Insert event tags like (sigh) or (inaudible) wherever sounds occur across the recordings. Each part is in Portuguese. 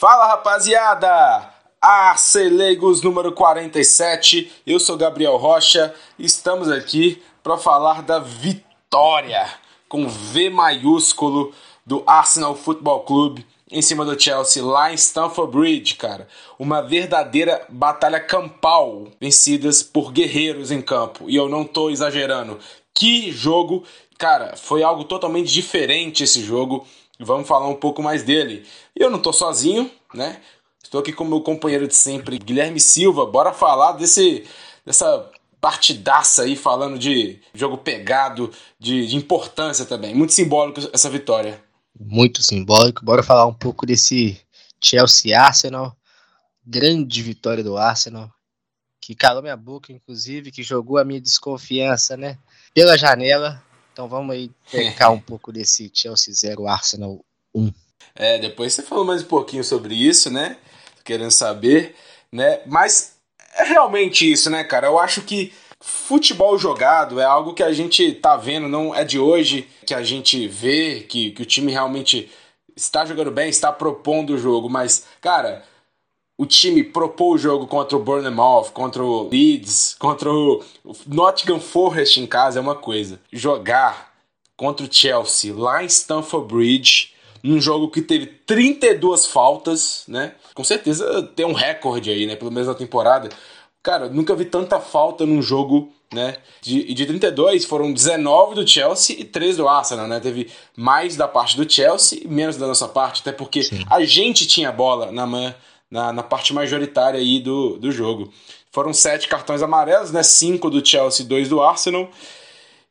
Fala rapaziada! Arcelegos número 47, eu sou Gabriel Rocha estamos aqui para falar da vitória com V maiúsculo do Arsenal Football Clube em cima do Chelsea lá em Stamford Bridge, cara. Uma verdadeira batalha campal, vencidas por guerreiros em campo. E eu não tô exagerando. Que jogo, cara, foi algo totalmente diferente esse jogo. Vamos falar um pouco mais dele. Eu não tô sozinho, né? Estou aqui com meu companheiro de sempre, Guilherme Silva. Bora falar desse dessa partidaça aí, falando de jogo pegado, de, de importância também. Muito simbólico essa vitória. Muito simbólico. Bora falar um pouco desse Chelsea Arsenal. Grande vitória do Arsenal. Que calou minha boca, inclusive, que jogou a minha desconfiança, né? Pela janela. Então vamos aí (laughs) pegar um pouco desse Chelsea 0 Arsenal 1. É, depois você falou mais um pouquinho sobre isso, né? querendo saber, né? Mas é realmente isso, né, cara? Eu acho que futebol jogado é algo que a gente tá vendo, não é de hoje que a gente vê que, que o time realmente está jogando bem, está propondo o jogo, mas, cara, o time propôs o jogo contra o Bournemouth, contra o Leeds, contra o Nottingham Forest em casa é uma coisa. Jogar contra o Chelsea lá em Stamford Bridge num jogo que teve 32 faltas, né? Com certeza tem um recorde aí, né? Pelo menos na temporada. Cara, nunca vi tanta falta num jogo, né? De, de 32 foram 19 do Chelsea e 3 do Arsenal, né? Teve mais da parte do Chelsea e menos da nossa parte, até porque Sim. a gente tinha bola na, na, na parte majoritária aí do, do jogo. Foram sete cartões amarelos, né? Cinco do Chelsea e dois do Arsenal.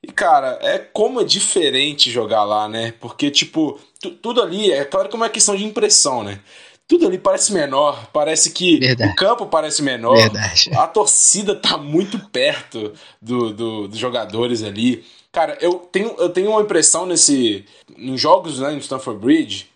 E, cara, é como é diferente jogar lá, né? Porque, tipo, tudo ali, é claro que é uma questão de impressão, né? Tudo ali parece menor, parece que Verdade. o campo parece menor, Verdade. a torcida tá muito perto do, do, dos jogadores ali. Cara, eu tenho, eu tenho uma impressão nesse. Em jogos né, no Stanford Bridge,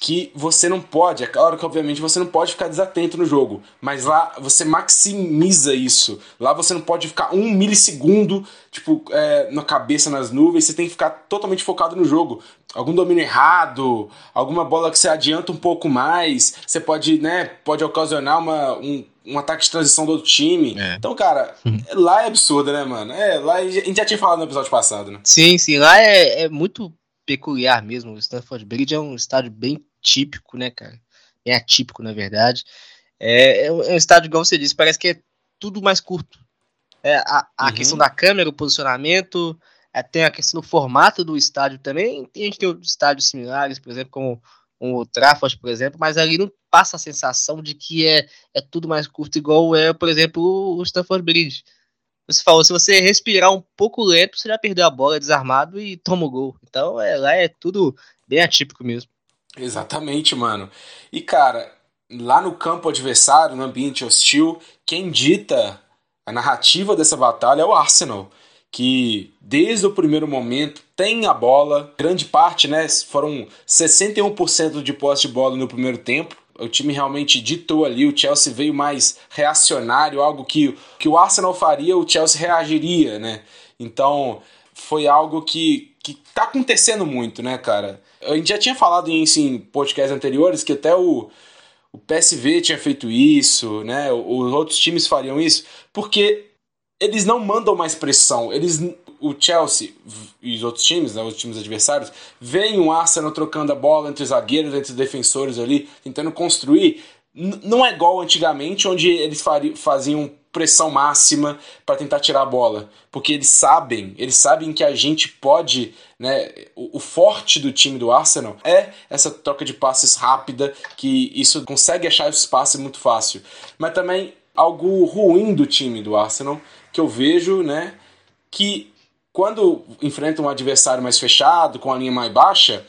que você não pode, é claro que obviamente você não pode ficar desatento no jogo, mas lá você maximiza isso. Lá você não pode ficar um milissegundo, tipo, é, na cabeça nas nuvens, você tem que ficar totalmente focado no jogo. Algum domínio errado, alguma bola que você adianta um pouco mais, você pode, né, pode ocasionar uma, um, um ataque de transição do outro time. É. Então, cara, (laughs) lá é absurdo, né, mano? É, lá a gente já tinha falado no episódio passado, né? Sim, sim, lá é, é muito peculiar mesmo. O Stanford Bridge é um estádio bem típico, né, cara? É atípico, na verdade. É, é, um, é estádio, igual você disse, parece que é tudo mais curto. É, a, a uhum. questão da câmera, o posicionamento, é, tem a questão do formato do estádio também. Tem, a gente tem estádios similares, por exemplo, como o Trafford, por exemplo, mas ali não passa a sensação de que é, é tudo mais curto, igual é, por exemplo, o Stanford Bridge. Você falou, se você respirar um pouco lento, você já perdeu a bola desarmado e toma o gol. Então, é, lá é tudo bem atípico mesmo. Exatamente, mano. E cara, lá no campo adversário, no ambiente hostil, quem dita a narrativa dessa batalha é o Arsenal, que desde o primeiro momento tem a bola, grande parte, né? Foram 61% de posse de bola no primeiro tempo. O time realmente ditou ali, o Chelsea veio mais reacionário, algo que, que o Arsenal faria, o Chelsea reagiria, né? Então, foi algo que, que tá acontecendo muito, né, cara? A gente já tinha falado em assim, podcasts anteriores que até o, o PSV tinha feito isso, né? Os outros times fariam isso, porque eles não mandam mais pressão. Eles, o Chelsea e os outros times, né, os times adversários, veem o Arsenal trocando a bola entre os zagueiros, entre os defensores ali, tentando construir. Não é igual antigamente, onde eles faziam pressão máxima para tentar tirar a bola, porque eles sabem, eles sabem que a gente pode, né, o, o, forte do time do Arsenal é essa troca de passes rápida, que isso consegue achar esse espaço muito fácil. Mas também algo ruim do time do Arsenal que eu vejo, né, que quando enfrenta um adversário mais fechado, com a linha mais baixa,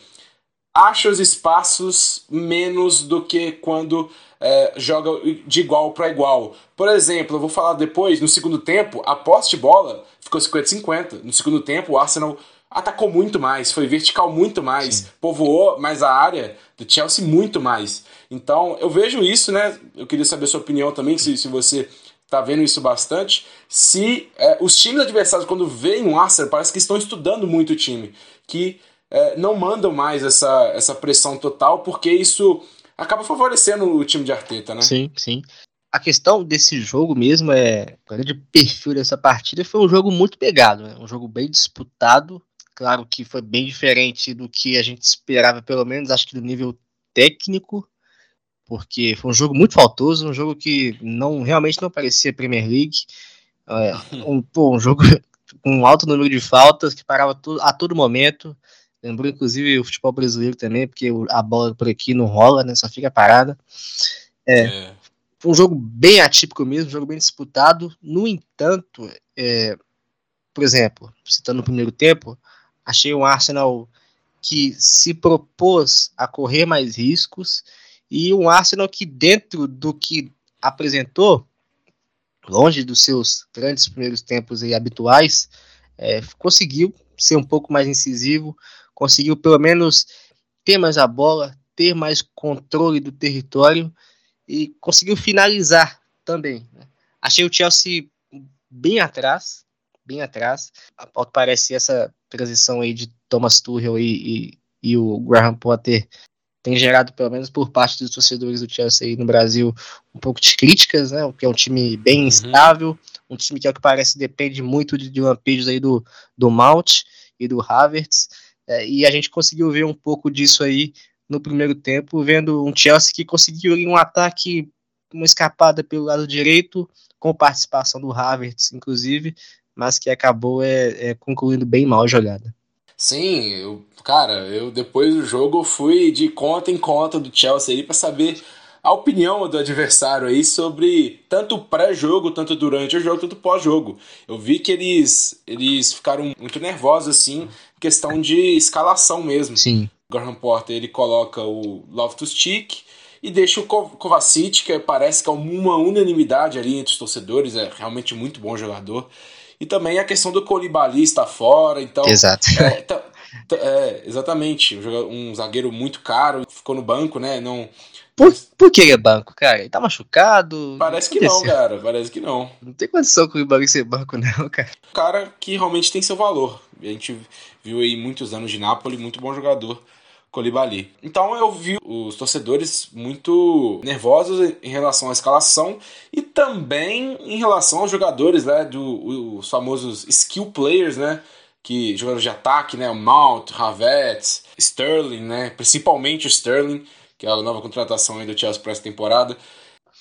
acha os espaços menos do que quando é, joga de igual para igual. Por exemplo, eu vou falar depois, no segundo tempo, a posse de bola ficou 50-50. No segundo tempo, o Arsenal atacou muito mais, foi vertical muito mais, Sim. povoou mais a área do Chelsea muito mais. Então, eu vejo isso, né? Eu queria saber a sua opinião também, se, se você tá vendo isso bastante. Se é, os times adversários, quando veem um Arsenal, parece que estão estudando muito o time. Que é, não mandam mais essa, essa pressão total, porque isso acaba favorecendo o time de Arteta, né? Sim, sim. A questão desse jogo mesmo é, o grande perfil dessa partida foi um jogo muito pegado, né? um jogo bem disputado. Claro que foi bem diferente do que a gente esperava, pelo menos acho que do nível técnico, porque foi um jogo muito faltoso, um jogo que não realmente não parecia Premier League. É, (laughs) um, pô, um jogo (laughs) com um alto número de faltas que parava a todo momento. Lembrou inclusive o futebol brasileiro também, porque a bola por aqui não rola, né? Só fica parada. É, é. Foi um jogo bem atípico mesmo, um jogo bem disputado. No entanto, é, por exemplo, citando o primeiro tempo, achei um Arsenal que se propôs a correr mais riscos e um Arsenal que dentro do que apresentou, longe dos seus grandes primeiros tempos aí habituais, é, conseguiu ser um pouco mais incisivo, conseguiu pelo menos ter mais a bola, ter mais controle do território e conseguiu finalizar também. Né? Achei o Chelsea bem atrás, bem atrás. Ao que parece essa transição aí de Thomas Tuchel e, e, e, o Graham Potter tem gerado, pelo menos por parte dos torcedores do Chelsea no Brasil, um pouco de críticas, né? Porque é um time bem uhum. instável, um time que, ao que parece, depende muito de, de lampejos aí do, do Mount e do Havertz. É, e a gente conseguiu ver um pouco disso aí no primeiro tempo, vendo um Chelsea que conseguiu um ataque, uma escapada pelo lado direito, com participação do Havertz, inclusive, mas que acabou é, é concluindo bem mal a jogada. Sim, eu, cara, eu depois do jogo fui de conta em conta do Chelsea aí para saber a opinião do adversário aí sobre tanto pré-jogo, tanto durante o jogo, tanto pós-jogo. Eu vi que eles eles ficaram muito nervosos assim, questão de escalação mesmo. Sim. Graham Porter ele coloca o Loftus-Cheek e deixa o Kovacic, que parece que é uma unanimidade ali entre os torcedores, é realmente muito bom jogador. E também a questão do Colibali está fora, então. Exato. É, tá, tá, é, exatamente. Um zagueiro muito caro, ficou no banco, né? Não. Por, por que é banco, cara? Ele tá machucado? Parece que não, cara. Parece que não. Não tem condição com o Colibali ser banco, (laughs) não, cara. Cara que realmente tem seu valor. A gente viu aí muitos anos de Nápoles, muito bom jogador. Colibali. Então eu vi os torcedores muito nervosos em relação à escalação e também em relação aos jogadores, né, do, os famosos skill players, né, que jogadores de ataque, né, o Mount, Havertz, Sterling, né, principalmente o Sterling, que é a nova contratação aí do Chelsea para essa temporada.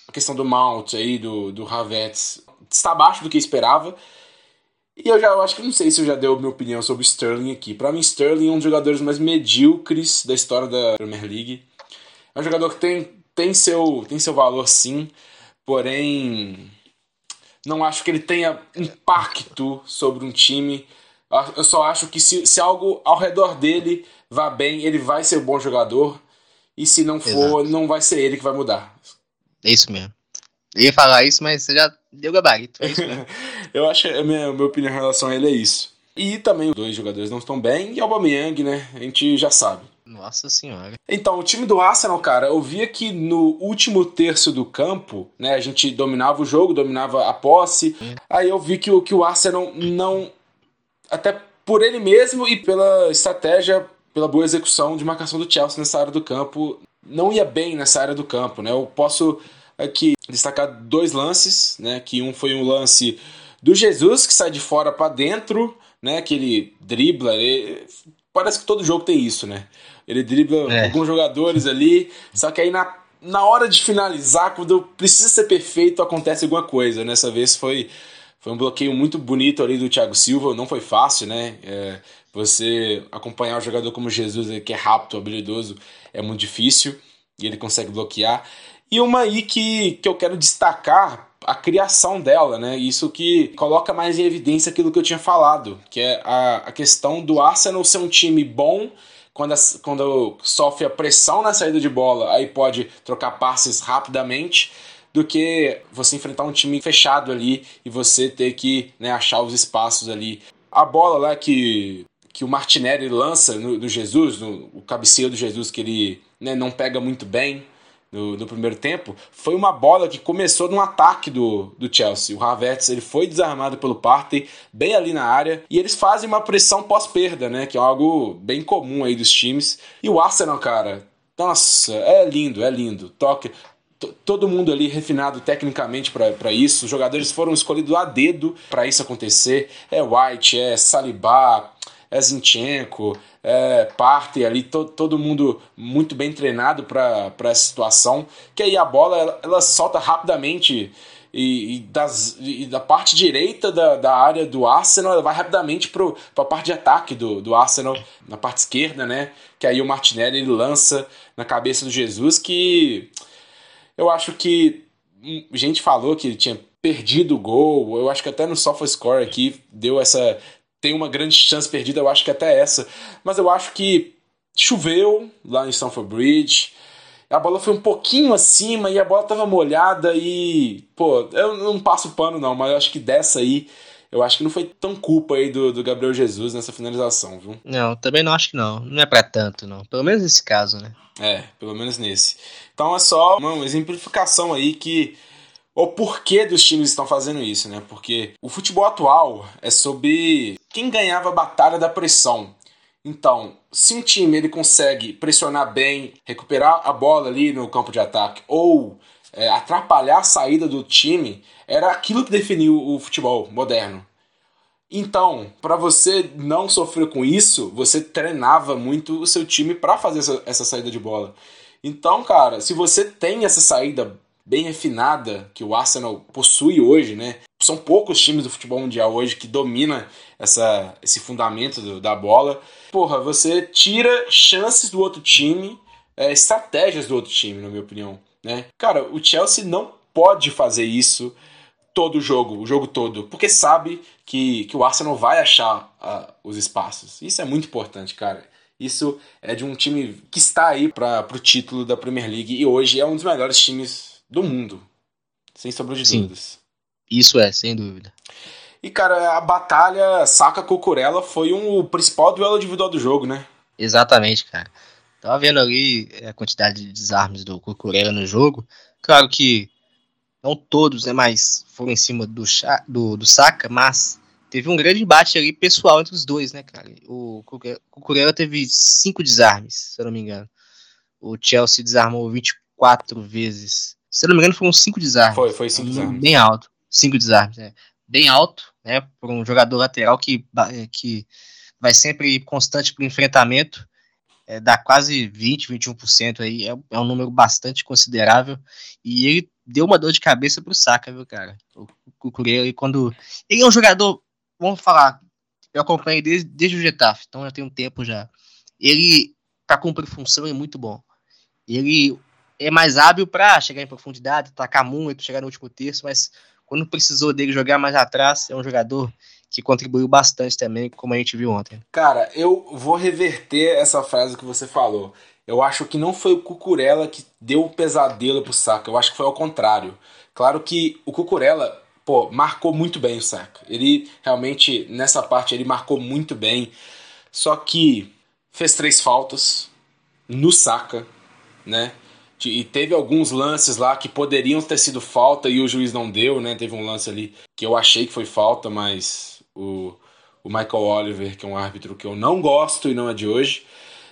A questão do Mount aí, do, do Havertz, está abaixo do que esperava. E eu já eu acho que não sei se eu já dei a minha opinião sobre Sterling aqui. Para mim, Sterling é um dos jogadores mais medíocres da história da Premier League. É um jogador que tem, tem, seu, tem seu valor sim, porém não acho que ele tenha impacto sobre um time. Eu só acho que se, se algo ao redor dele vá bem, ele vai ser um bom jogador. E se não for, Exato. não vai ser ele que vai mudar. É isso mesmo. Eu ia falar isso, mas você já deu gabarito. É (laughs) eu acho que a minha, a minha opinião em relação a ele é isso. E também os dois jogadores não estão bem, e Aubameyang, né? A gente já sabe. Nossa senhora. Então, o time do Arsenal, cara, eu via que no último terço do campo, né, a gente dominava o jogo, dominava a posse. Hum. Aí eu vi que o, que o Arsenal não. Até por ele mesmo e pela estratégia, pela boa execução de marcação do Chelsea nessa área do campo, não ia bem nessa área do campo, né? Eu posso aqui destacar dois lances, né? Que um foi um lance do Jesus que sai de fora para dentro, né? Que ele dribla, ele... parece que todo jogo tem isso, né? Ele dribla é. alguns jogadores ali, só que aí na, na hora de finalizar, quando precisa ser perfeito, acontece alguma coisa. Nessa vez foi foi um bloqueio muito bonito ali do Thiago Silva, não foi fácil, né? É, você acompanhar um jogador como Jesus, que é rápido, habilidoso, é muito difícil e ele consegue bloquear. E uma aí que, que eu quero destacar a criação dela, né? Isso que coloca mais em evidência aquilo que eu tinha falado, que é a, a questão do Arsenal ser um time bom quando, a, quando sofre a pressão na saída de bola, aí pode trocar passes rapidamente, do que você enfrentar um time fechado ali e você ter que né, achar os espaços ali. A bola lá que, que o Martinelli lança no, do Jesus, no, o cabeceio do Jesus que ele né, não pega muito bem, no, no, primeiro tempo, foi uma bola que começou num ataque do, do Chelsea. O Havertz ele foi desarmado pelo Partey, bem ali na área, e eles fazem uma pressão pós-perda, né? Que é algo bem comum aí dos times. E o Arsenal, cara, Nossa, é lindo, é lindo. Toque. Todo mundo ali refinado tecnicamente para isso. Os jogadores foram escolhidos a dedo para isso acontecer. É White, é Saliba, é Zinchenko, é Partey ali, to, todo mundo muito bem treinado para essa situação. Que aí a bola ela, ela solta rapidamente e, e, das, e da parte direita da, da área do Arsenal, ela vai rapidamente para a parte de ataque do, do Arsenal, na parte esquerda, né? Que aí o Martinelli ele lança na cabeça do Jesus, que eu acho que gente falou que ele tinha perdido o gol, eu acho que até no SofaScore aqui deu essa. Tem uma grande chance perdida, eu acho que até essa. Mas eu acho que choveu lá em Stamford Bridge a bola foi um pouquinho acima e a bola tava molhada e, pô, eu não passo pano não, mas eu acho que dessa aí, eu acho que não foi tão culpa aí do, do Gabriel Jesus nessa finalização, viu? Não, também não acho que não. Não é para tanto, não. Pelo menos nesse caso, né? É, pelo menos nesse. Então é só uma exemplificação aí que o porquê dos times estão fazendo isso, né? Porque o futebol atual é sobre quem ganhava a batalha da pressão. Então, se um time ele consegue pressionar bem, recuperar a bola ali no campo de ataque ou é, atrapalhar a saída do time, era aquilo que definiu o futebol moderno. Então, para você não sofrer com isso, você treinava muito o seu time para fazer essa, essa saída de bola. Então, cara, se você tem essa saída bem refinada que o Arsenal possui hoje, né? São poucos times do futebol mundial hoje que domina essa, esse fundamento do, da bola. Porra, você tira chances do outro time, é, estratégias do outro time, na minha opinião, né? Cara, o Chelsea não pode fazer isso todo o jogo, o jogo todo, porque sabe que, que o Arsenal vai achar uh, os espaços. Isso é muito importante, cara. Isso é de um time que está aí para o título da Premier League e hoje é um dos melhores times do mundo. Sem sombra de Sim. dúvidas. Isso é, sem dúvida. E, cara, a batalha Saka-Cucurella foi um, o principal duelo individual do jogo, né? Exatamente, cara. Tava vendo ali a quantidade de desarmes do Cucurella no jogo. Claro que não todos, né, mas foram em cima do, do, do Saka, mas teve um grande embate ali pessoal entre os dois, né, cara? O Cucurella teve cinco desarmes, se eu não me engano. O Chelsea desarmou 24 vezes se não me engano, foram cinco desarmes. Foi, foi cinco desarmes. Bem alto. Cinco desarmes, é. Bem alto, né? Por um jogador lateral que, que vai sempre constante para o enfrentamento. É, dá quase 20, 21% aí. É, é um número bastante considerável. E ele deu uma dor de cabeça pro Saka, viu, cara? O Cucurella, quando. Ele é um jogador, vamos falar, eu acompanhei desde, desde o Getafe, então já tem um tempo já. Ele, para cumprir função, é muito bom. Ele é mais hábil para chegar em profundidade, atacar muito, chegar no último terço, mas quando precisou dele jogar mais atrás, é um jogador que contribuiu bastante também, como a gente viu ontem. Cara, eu vou reverter essa frase que você falou. Eu acho que não foi o Cucurella que deu o pesadelo pro Saka, eu acho que foi ao contrário. Claro que o Cucurella, pô, marcou muito bem o Saka. Ele realmente, nessa parte, ele marcou muito bem. Só que fez três faltas no Saka, né? E teve alguns lances lá que poderiam ter sido falta e o juiz não deu, né? Teve um lance ali que eu achei que foi falta, mas o, o Michael Oliver, que é um árbitro que eu não gosto e não é de hoje,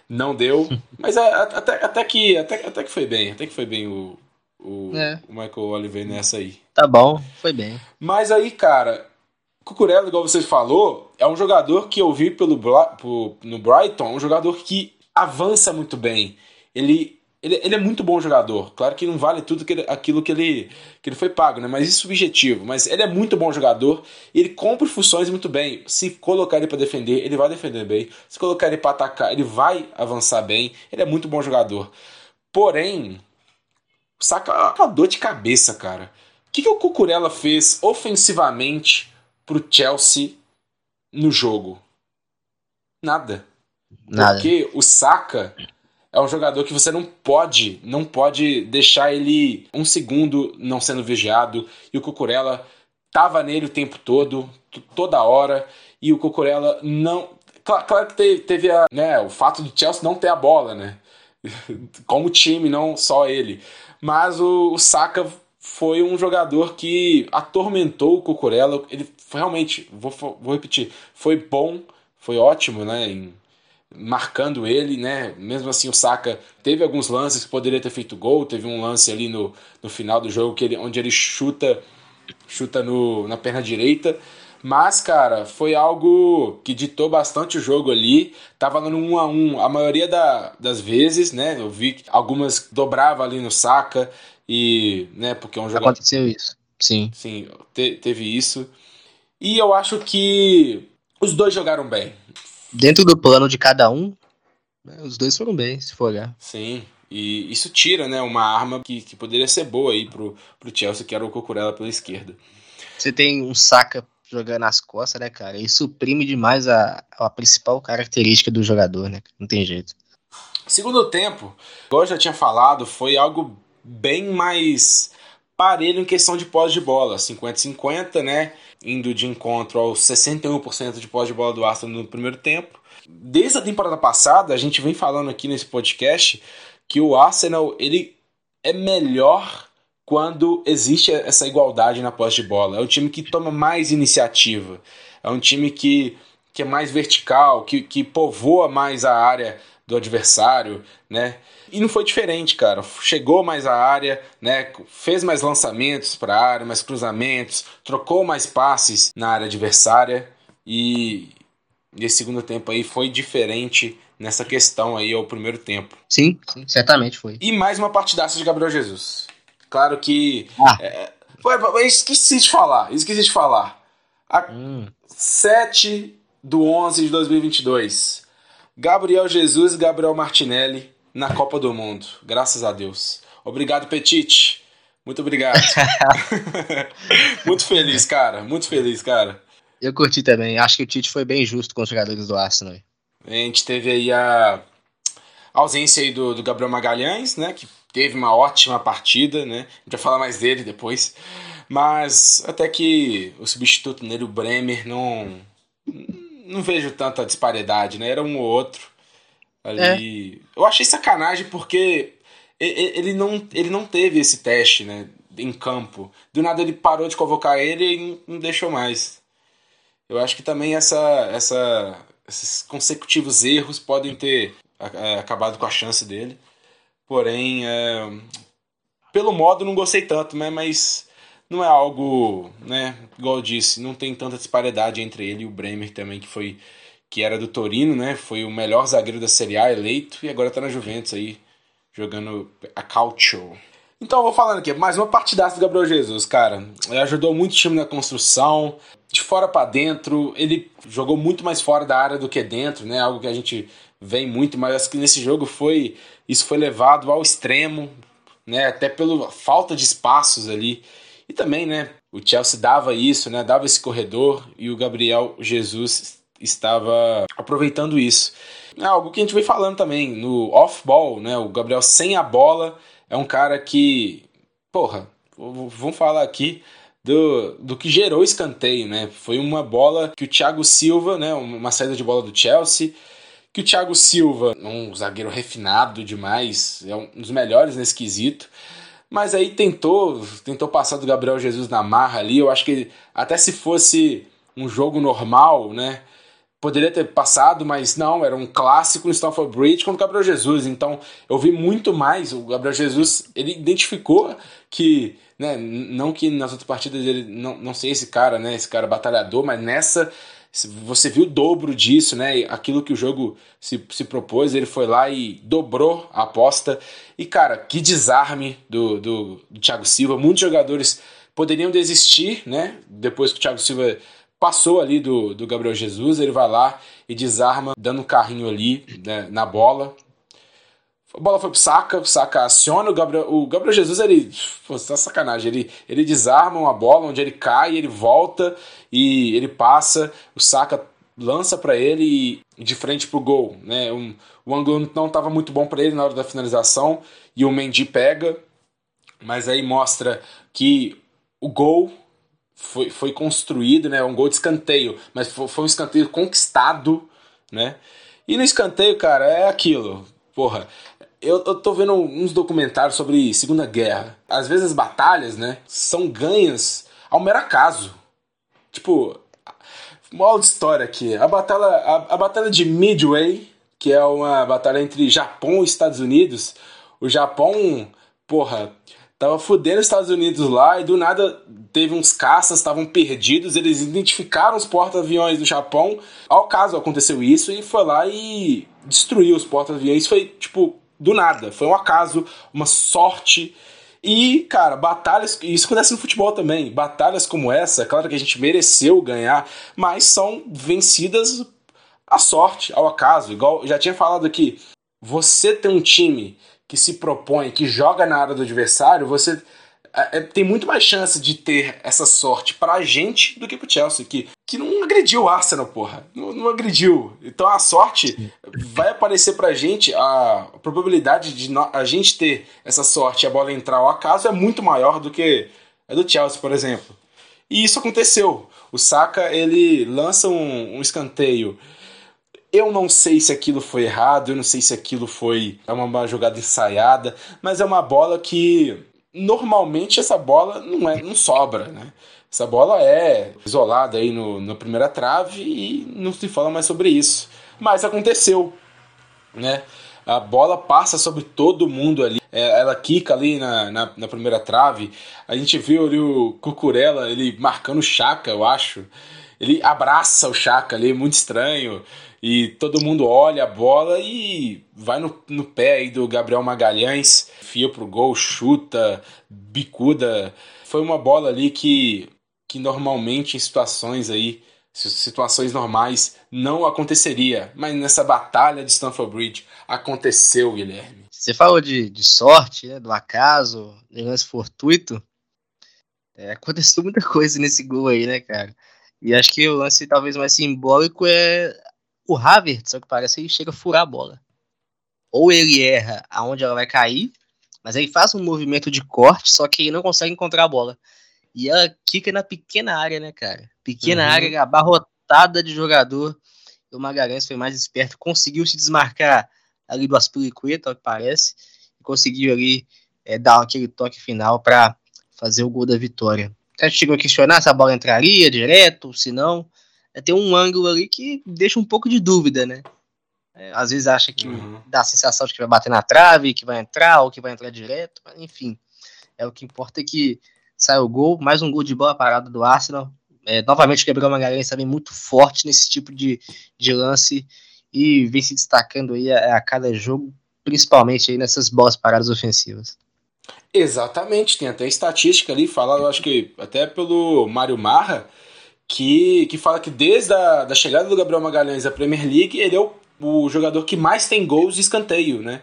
não deu. (laughs) Mas é, até, até, que, até, até que foi bem, até que foi bem o, o, é. o Michael Oliver nessa aí. Tá bom, foi bem. Mas aí, cara, Cucurella, igual você falou, é um jogador que eu vi pelo, no Brighton, um jogador que avança muito bem. Ele ele, ele é muito bom jogador. Claro que não vale tudo que ele, aquilo que ele, que ele foi pago, né? Mas isso é subjetivo. Mas ele é muito bom jogador. Ele cumpre funções muito bem. Se colocar ele para defender, ele vai defender bem. Se colocar ele para atacar, ele vai avançar bem. Ele é muito bom jogador. Porém, saca uma dor de cabeça, cara. O que, que o Cucurella fez ofensivamente pro Chelsea no jogo? Nada. Nada. Porque o Saka é um jogador que você não pode, não pode deixar ele um segundo não sendo vigiado. E o Cucurella tava nele o tempo todo, toda hora, e o Cucurella não. Claro, claro que teve, a, né, o fato do Chelsea não ter a bola, né? (laughs) Como time, não só ele. Mas o, o Saka foi um jogador que atormentou o Cucurella. Ele realmente, vou, vou repetir, foi bom, foi ótimo, né? Em, marcando ele, né? Mesmo assim, o Saka teve alguns lances que poderia ter feito gol. Teve um lance ali no, no final do jogo que ele, onde ele chuta chuta no, na perna direita. Mas, cara, foi algo que ditou bastante o jogo ali. Tava no 1 a 1 a maioria da, das vezes, né? Eu vi que algumas dobrava ali no Saka e, né, porque é um jogador... Aconteceu isso. Sim. Sim, te, teve isso. E eu acho que os dois jogaram bem. Dentro do plano de cada um, né, os dois foram bem, se for olhar. Sim, e isso tira, né, uma arma que, que poderia ser boa aí pro, pro Chelsea, que era o Cucurella pela esquerda. Você tem um saca jogando nas costas, né, cara? Isso suprime demais a, a principal característica do jogador, né? Não tem jeito. Segundo tempo, como eu já tinha falado, foi algo bem mais parelho em questão de pós de bola, 50-50, né? Indo de encontro aos 61% de pós de bola do Arsenal no primeiro tempo. Desde a temporada passada, a gente vem falando aqui nesse podcast que o Arsenal ele é melhor quando existe essa igualdade na posse de bola. É um time que toma mais iniciativa, é um time que, que é mais vertical, que, que povoa mais a área do adversário, né? E não foi diferente, cara. Chegou mais à área, né? Fez mais lançamentos para a área, mais cruzamentos, trocou mais passes na área adversária e esse segundo tempo aí foi diferente nessa questão aí ao primeiro tempo. Sim, sim certamente foi. E mais uma partidaça de Gabriel Jesus. Claro que. Ah. É, foi, esqueci de falar, esqueci de falar. A hum. 7 do 11 de 2022. Gabriel Jesus e Gabriel Martinelli na Copa do Mundo. Graças a Deus. Obrigado, Petit. Muito obrigado. (laughs) (laughs) muito feliz, cara. Muito feliz, cara. Eu curti também. Acho que o Tite foi bem justo com os jogadores do Arsenal. A gente teve aí a ausência aí do, do Gabriel Magalhães, né? Que teve uma ótima partida, né? A gente vai falar mais dele depois. Mas até que o substituto nele, o Bremer, não. Não vejo tanta disparidade, né? Era um ou outro. Ali. É. Eu achei sacanagem porque ele não, ele não teve esse teste, né? Em campo. Do nada ele parou de convocar ele e não deixou mais. Eu acho que também essa, essa, esses consecutivos erros podem ter é, acabado com a chance dele. Porém, é, pelo modo não gostei tanto, né? Mas não é algo, né? Igual eu disse, não tem tanta disparidade entre ele e o Bremer também, que foi que era do Torino, né? Foi o melhor zagueiro da Série A eleito e agora tá na Juventus aí, jogando a Calcio. Então vou falando aqui, mais uma partidaça do Gabriel Jesus, cara. Ele ajudou muito o time na construção, de fora para dentro, ele jogou muito mais fora da área do que dentro, né? Algo que a gente vem muito, mas acho que nesse jogo foi isso foi levado ao extremo, né? Até pela falta de espaços ali. E também, né, o Chelsea dava isso, né? Dava esse corredor e o Gabriel Jesus estava aproveitando isso. É algo que a gente vem falando também no off-ball, né? O Gabriel sem a bola é um cara que, porra, vamos falar aqui do, do que gerou escanteio, né? Foi uma bola que o Thiago Silva, né? Uma saída de bola do Chelsea, que o Thiago Silva, um zagueiro refinado demais, é um dos melhores nesse quesito. Mas aí tentou, tentou passar do Gabriel Jesus na marra ali. Eu acho que até se fosse um jogo normal, né? poderia ter passado, mas não, era um clássico no Stamford Bridge com o Gabriel Jesus. Então eu vi muito mais. O Gabriel Jesus ele identificou que, né, não que nas outras partidas ele não, não sei esse cara, né, esse cara batalhador, mas nessa você viu o dobro disso, né? Aquilo que o jogo se, se propôs, ele foi lá e dobrou a aposta. E, cara, que desarme do, do, do Thiago Silva. Muitos jogadores poderiam desistir, né? Depois que o Thiago Silva passou ali do, do Gabriel Jesus, ele vai lá e desarma, dando um carrinho ali né, na bola. A bola foi pro Saka, o Saka aciona o Gabriel. O Gabriel Jesus, ele. Pô, tá sacanagem. Ele, ele desarma uma bola onde ele cai, ele volta e ele passa. O Saka lança para ele de frente pro gol. Né? Um, o ângulo não estava muito bom para ele na hora da finalização e o Mendy pega, mas aí mostra que o gol foi, foi construído, né? Um gol de escanteio, mas foi, foi um escanteio conquistado, né? E no escanteio, cara, é aquilo. Porra, eu, eu tô vendo uns documentários sobre Segunda Guerra. Às vezes as batalhas, né, são ganhas ao mero acaso. Tipo, uma história aqui. A batalha, a, a batalha de Midway, que é uma batalha entre Japão e Estados Unidos. O Japão, porra, tava fudendo os Estados Unidos lá e do nada teve uns caças, estavam perdidos, eles identificaram os porta-aviões do Japão. Ao caso aconteceu isso e foi lá e destruiu os porta-aviões. Foi tipo do nada, foi um acaso, uma sorte. E, cara, batalhas, isso acontece no futebol também. Batalhas como essa, claro que a gente mereceu ganhar, mas são vencidas à sorte, ao acaso. Igual já tinha falado aqui, você tem um time que se propõe, que joga na área do adversário, você é, é, tem muito mais chance de ter essa sorte pra gente do que pro Chelsea, que, que não agrediu o Arsenal, porra. Não, não agrediu. Então a sorte vai aparecer pra gente, a probabilidade de a gente ter essa sorte e a bola entrar ao acaso é muito maior do que a do Chelsea, por exemplo. E isso aconteceu. O Saka, ele lança um, um escanteio eu não sei se aquilo foi errado, eu não sei se aquilo foi uma jogada ensaiada, mas é uma bola que normalmente essa bola não é não sobra, né? Essa bola é isolada aí no, na primeira trave e não se fala mais sobre isso. Mas aconteceu, né? A bola passa sobre todo mundo ali. É, ela quica ali na, na, na, primeira trave. A gente viu ali o Cucurella, ele marcando o Chaka, eu acho. Ele abraça o Chaka ali, muito estranho e todo mundo olha a bola e vai no, no pé aí do Gabriel Magalhães, fia pro gol, chuta, bicuda. Foi uma bola ali que, que normalmente em situações aí, situações normais, não aconteceria. Mas nessa batalha de Stamford Bridge aconteceu, Guilherme. Você falou de, de sorte, né, do acaso, de lance fortuito. É, aconteceu muita (laughs) coisa nesse gol aí, né, cara? E acho que o lance talvez mais simbólico é o Havertz, ao que parece, ele chega a furar a bola. Ou ele erra aonde ela vai cair, mas ele faz um movimento de corte, só que ele não consegue encontrar a bola. E ela quica na pequena área, né, cara? Pequena uhum. área, abarrotada de jogador. E o Magalhães foi mais esperto, conseguiu se desmarcar ali do Aspilicueta, ao que parece, e conseguiu ali é, dar aquele toque final para fazer o gol da vitória. A gente chegou a questionar se a bola entraria direto, se não. É, tem um ângulo ali que deixa um pouco de dúvida, né? É, às vezes acha que uhum. dá a sensação de que vai bater na trave, que vai entrar, ou que vai entrar direto, mas enfim. É o que importa é que sai o gol, mais um gol de boa parada do Arsenal. É, novamente o Gabriel Magalhães também muito forte nesse tipo de, de lance e vem se destacando aí a, a cada jogo, principalmente aí nessas boas paradas ofensivas. Exatamente, tem até estatística ali, falado, acho que até pelo Mário Marra, que, que fala que desde a da chegada do Gabriel Magalhães à Premier League, ele é o, o jogador que mais tem gols de escanteio, né?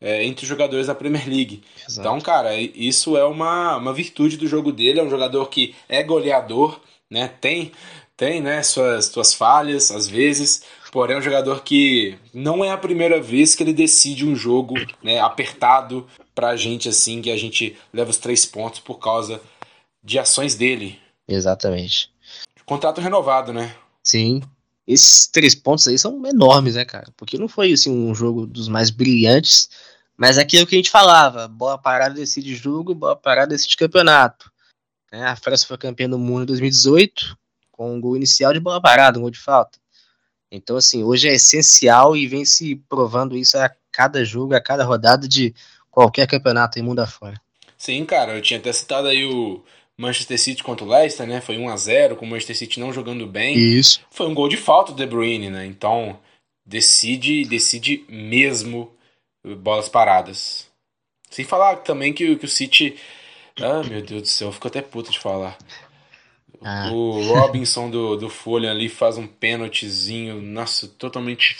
É, entre os jogadores da Premier League. Exato. Então, cara, isso é uma, uma virtude do jogo dele. É um jogador que é goleador, né? Tem, tem né, suas, suas falhas às vezes, porém é um jogador que não é a primeira vez que ele decide um jogo né, apertado pra gente, assim, que a gente leva os três pontos por causa de ações dele. Exatamente. Contrato renovado, né? Sim. Esses três pontos aí são enormes, né, cara? Porque não foi assim um jogo dos mais brilhantes, mas é aquilo que a gente falava: boa parada decide jogo, boa parada decide campeonato. É, a França foi campeã do mundo em 2018, com um gol inicial de bola parada, um gol de falta. Então, assim, hoje é essencial e vem se provando isso a cada jogo, a cada rodada de qualquer campeonato em mundo afora. Sim, cara, eu tinha até citado aí o, Manchester City contra o Leicester, né? Foi 1 a 0 com o Manchester City não jogando bem. Isso. Foi um gol de falta do De Bruyne, né? Então, decide, decide mesmo bolas paradas. Sem falar também que, que o City. Ah, meu Deus do céu, eu fico até puto de falar. Ah. O Robinson do, do Folha ali faz um pênaltizinho, nossa, totalmente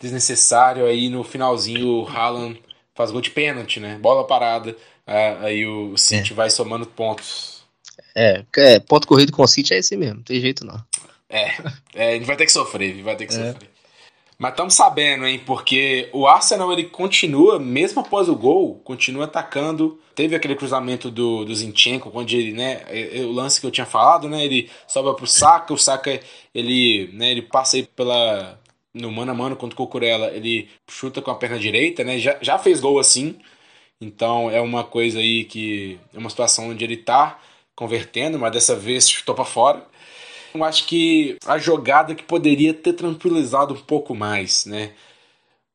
desnecessário. Aí no finalzinho o Haaland faz gol de pênalti, né? Bola parada. Aí o City é. vai somando pontos. É, é, ponto corrido com o City é esse mesmo, não tem jeito não. É, é a gente vai ter que sofrer, vai ter que é. sofrer. Mas estamos sabendo, hein? Porque o Arsenal ele continua, mesmo após o gol, continua atacando. Teve aquele cruzamento do, do Zinchenko, onde ele, né? O lance que eu tinha falado, né? Ele sobe pro Saka, o Saka ele, né, ele passa aí pela. No mano a mano contra o Cucurella, ele chuta com a perna direita, né? Já, já fez gol assim. Então é uma coisa aí que é uma situação onde ele tá convertendo, mas dessa vez chutou para fora. Eu acho que a jogada que poderia ter tranquilizado um pouco mais, né?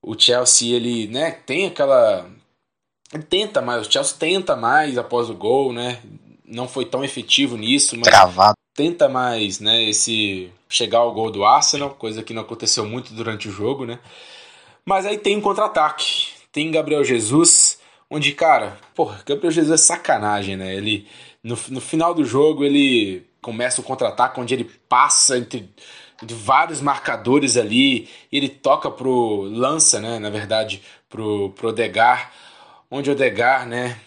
o Chelsea ele, né, tem aquela ele tenta mais, o Chelsea tenta mais após o gol, né? Não foi tão efetivo nisso, mas Travado. tenta mais, né, esse chegar ao gol do Arsenal, coisa que não aconteceu muito durante o jogo, né? Mas aí tem um contra-ataque. Tem Gabriel Jesus, onde, cara, porra, Gabriel Jesus é sacanagem, né? Ele no, no final do jogo ele começa o contra-ataque onde ele passa entre vários marcadores ali, ele toca pro lança, né, na verdade, pro pro Odegar, onde o Odegar, né,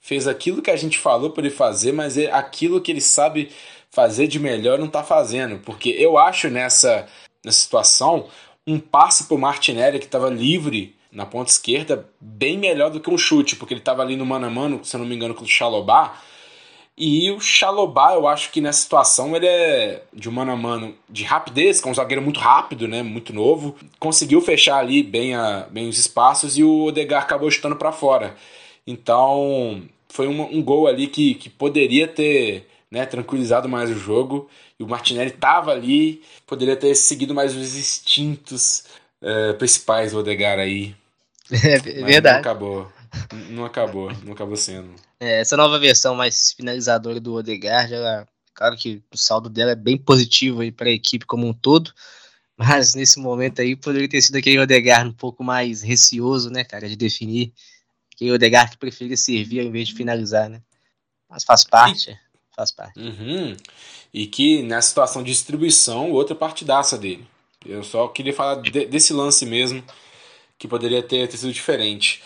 fez aquilo que a gente falou para ele fazer, mas é aquilo que ele sabe fazer de melhor não tá fazendo, porque eu acho nessa, nessa situação um passe pro Martinelli que estava livre na ponta esquerda bem melhor do que um chute, porque ele estava ali no mano a mano, se eu não me engano, com o Xalobá, e o Xalobá, eu acho que nessa situação ele é de um mano a mano de rapidez, que é um zagueiro muito rápido, né, muito novo. Conseguiu fechar ali bem, a, bem os espaços e o Odegar acabou chutando para fora. Então, foi um, um, gol ali que, que poderia ter né, tranquilizado mais o jogo. E o Martinelli estava ali, poderia ter seguido mais os instintos é, principais do Odegar aí. É verdade. Não acabou. Não acabou, não acabou sendo. É, essa nova versão mais finalizadora do Odegaard, ela, claro que o saldo dela é bem positivo aí para a equipe como um todo, mas nesse momento aí poderia ter sido aquele Odegaard um pouco mais receoso, né, cara, de definir. Aquele Odegaard que preferia servir ao invés de finalizar, né? Mas faz parte, e, faz parte. Uhum. E que nessa situação de distribuição, outra partidaça dele. Eu só queria falar de, desse lance mesmo, que poderia ter, ter sido diferente.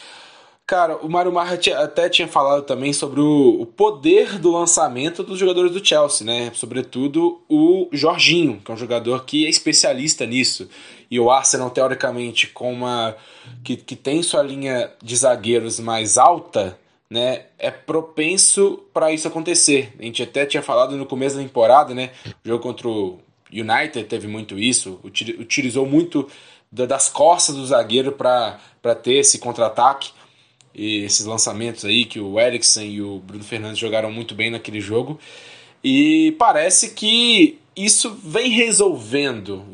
Cara, o Mário Marra até tinha falado também sobre o, o, poder do lançamento dos jogadores do Chelsea, né? Sobretudo o Jorginho, que é um jogador que é especialista nisso. E o Arsenal, teoricamente, com uma. que, que tem sua linha de zagueiros mais alta, né? É propenso para isso acontecer. A gente até tinha falado no começo da temporada, né? O jogo contra o United teve muito isso, utilizou muito das costas do zagueiro para ter esse contra-ataque e esses lançamentos aí que o Eriksen e o Bruno Fernandes jogaram muito bem naquele jogo. E parece que isso vem resolvendo,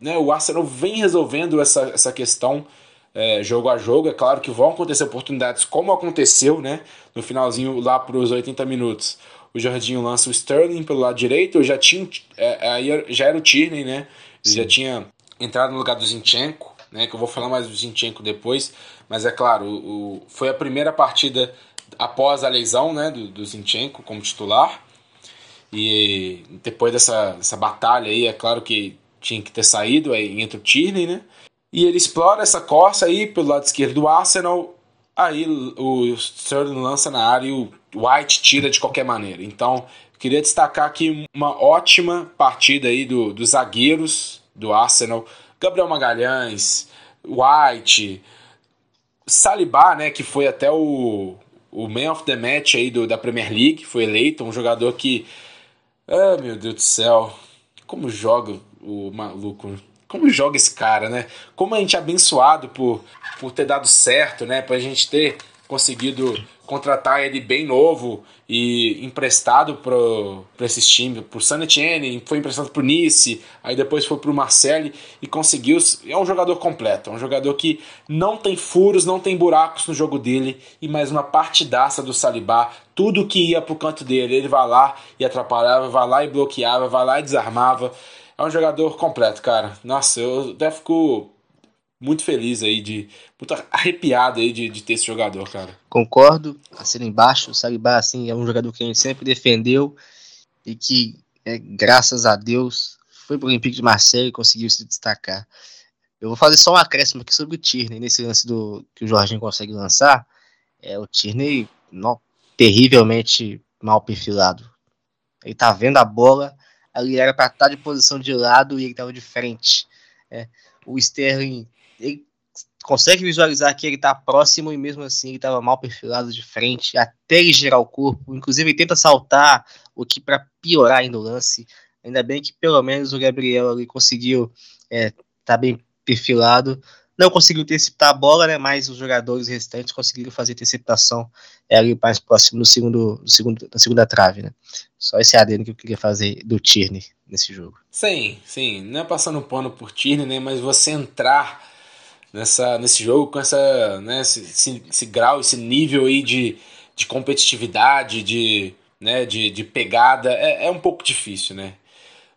né? O Arsenal vem resolvendo essa, essa questão é, jogo a jogo. É claro que vão acontecer oportunidades como aconteceu, né? No finalzinho lá para os 80 minutos. O Jorginho lança o Sterling pelo lado direito, já tinha é, aí já era o Tierney, né? Ele já tinha entrado no lugar do Zinchenko, né? Que eu vou falar mais do Zinchenko depois. Mas é claro, o, foi a primeira partida após a lesão né, do, do Zinchenko como titular. E depois dessa, dessa batalha aí, é claro que tinha que ter saído aí, entre o Tierney, né? E ele explora essa corsa aí pelo lado esquerdo do Arsenal. Aí o Sterling lança na área e o White tira de qualquer maneira. Então, queria destacar aqui uma ótima partida aí do, dos zagueiros do Arsenal. Gabriel Magalhães, White, Saliba, né, que foi até o, o Man of the Match aí do, da Premier League, foi eleito, um jogador que. Ah, meu Deus do céu. Como joga o maluco? Como joga esse cara, né? Como a gente é abençoado por, por ter dado certo, né? Pra gente ter conseguido contratar ele bem novo e emprestado para esses times, para o San Etienne, foi emprestado para o Nice, aí depois foi para o Marseille e conseguiu. É um jogador completo, é um jogador que não tem furos, não tem buracos no jogo dele e mais uma partidaça do Salibá. Tudo que ia para o canto dele, ele vai lá e atrapalhava, vai lá e bloqueava, vai lá e desarmava. É um jogador completo, cara. Nossa, eu até fico muito feliz aí, de muito arrepiado aí de, de ter esse jogador, cara. Concordo, assina embaixo, o Saliba, assim, é um jogador que a gente sempre defendeu e que, é, graças a Deus, foi pro Olympique de Marseille e conseguiu se destacar. Eu vou fazer só um acréscimo aqui sobre o Tierney, nesse lance do que o Jorginho consegue lançar, é o Tierney não, terrivelmente mal perfilado. Ele tá vendo a bola, ali era para estar tá de posição de lado e ele tava de frente. É, o Sterling ele consegue visualizar que ele está próximo e mesmo assim ele estava mal perfilado de frente, até ele girar o corpo. Inclusive, ele tenta saltar, o que para piorar ainda o lance. Ainda bem que pelo menos o Gabriel ali conseguiu é, tá bem perfilado. Não conseguiu interceptar a bola, né? Mas os jogadores restantes conseguiram fazer interceptação é, ali mais próximo no segundo, no segundo, na segunda trave, né? Só esse adendo que eu queria fazer do Tierney nesse jogo. Sim, sim. Não é passando pano por Tierney, né? Mas você entrar nessa, nesse jogo com essa, né, esse, esse, esse grau, esse nível aí de, de competitividade, de, né, de, de pegada, é, é um pouco difícil, né?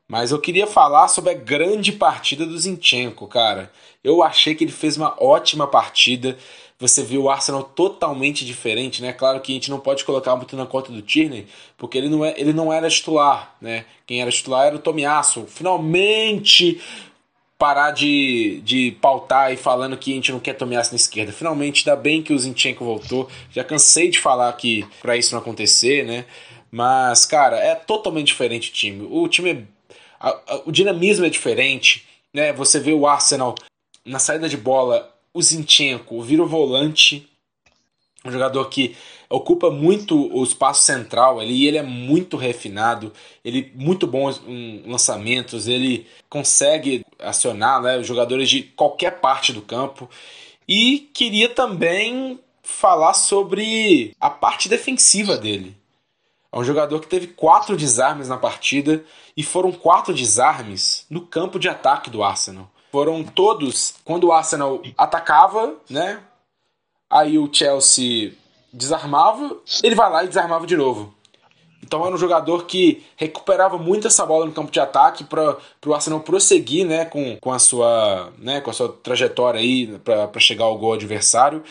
Mas eu queria falar sobre a grande partida do Zinchenko, cara. Eu achei que ele fez uma ótima partida. Você viu o Arsenal totalmente diferente, né? Claro que a gente não pode colocar muito na conta do Tierney, porque ele não, é, ele não era titular, né? Quem era titular era o Tomiasso. Finalmente parar de, de pautar e falando que a gente não quer Tomiasso na esquerda. Finalmente, ainda bem que o Zinchenko voltou. Já cansei de falar que para isso não acontecer, né? Mas, cara, é totalmente diferente o time. O time, a, a, o dinamismo é diferente, né? Você vê o Arsenal na saída de bola, o Zinchenko vira o volante, um jogador que ocupa muito o espaço central ali, e ele é muito refinado, ele muito bom em lançamentos, ele consegue acionar né, jogadores de qualquer parte do campo. E queria também falar sobre a parte defensiva dele. É um jogador que teve quatro desarmes na partida e foram quatro desarmes no campo de ataque do Arsenal. Foram todos quando o Arsenal atacava, né? Aí o Chelsea desarmava, ele vai lá e desarmava de novo. Então era um jogador que recuperava muito essa bola no campo de ataque para o Arsenal prosseguir né, com, com, a sua, né, com a sua trajetória aí para chegar ao gol adversário.